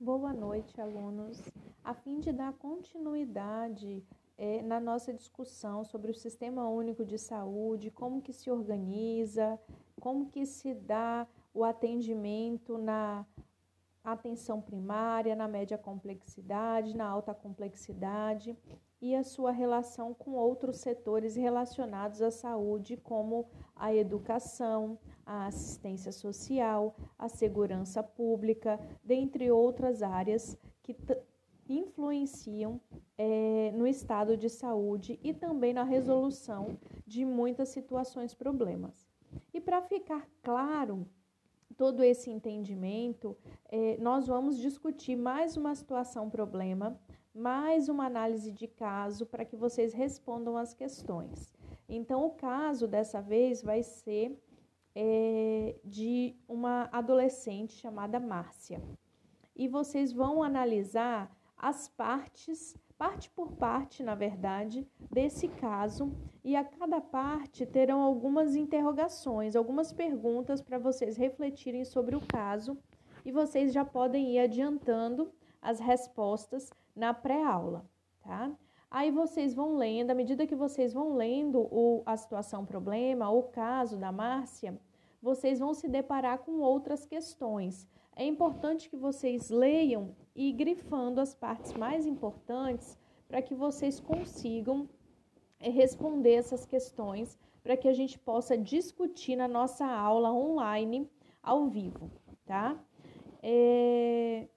boa noite, alunos. A fim de dar continuidade é, na nossa discussão sobre o Sistema Único de Saúde, como que se organiza, como que se dá o atendimento na atenção primária, na média complexidade, na alta complexidade e a sua relação com outros setores relacionados à saúde, como a educação, a assistência social, a segurança pública, dentre outras áreas que influenciam é, no estado de saúde e também na resolução de muitas situações problemas. E para ficar claro todo esse entendimento, é, nós vamos discutir mais uma situação-problema, mais uma análise de caso para que vocês respondam as questões. Então, o caso dessa vez vai ser é, de uma adolescente chamada Márcia. E vocês vão analisar as partes parte por parte, na verdade, desse caso, e a cada parte terão algumas interrogações, algumas perguntas para vocês refletirem sobre o caso, e vocês já podem ir adiantando as respostas na pré-aula, tá? Aí vocês vão lendo, à medida que vocês vão lendo o, a situação problema, o caso da Márcia, vocês vão se deparar com outras questões. É importante que vocês leiam e grifando as partes mais importantes para que vocês consigam eh, responder essas questões, para que a gente possa discutir na nossa aula online ao vivo, tá? É...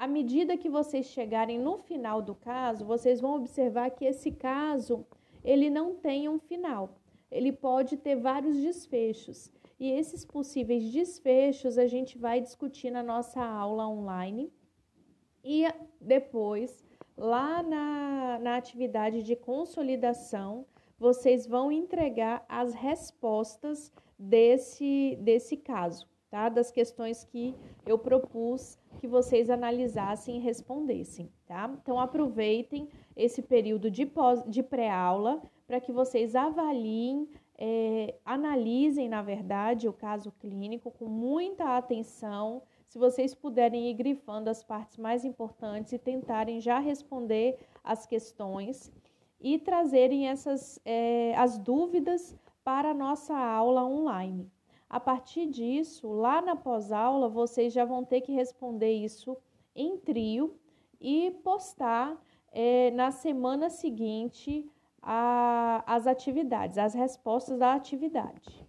À medida que vocês chegarem no final do caso, vocês vão observar que esse caso ele não tem um final. Ele pode ter vários desfechos. E esses possíveis desfechos a gente vai discutir na nossa aula online e depois, lá na, na atividade de consolidação, vocês vão entregar as respostas desse, desse caso, tá? Das questões que eu propus que vocês analisassem e respondessem, tá? Então, aproveitem esse período de, pós, de pré-aula para que vocês avaliem, é, analisem, na verdade, o caso clínico com muita atenção, se vocês puderem ir grifando as partes mais importantes e tentarem já responder as questões e trazerem essas é, as dúvidas para a nossa aula online. A partir disso, lá na pós-aula, vocês já vão ter que responder isso em trio e postar é, na semana seguinte a, as atividades, as respostas da atividade.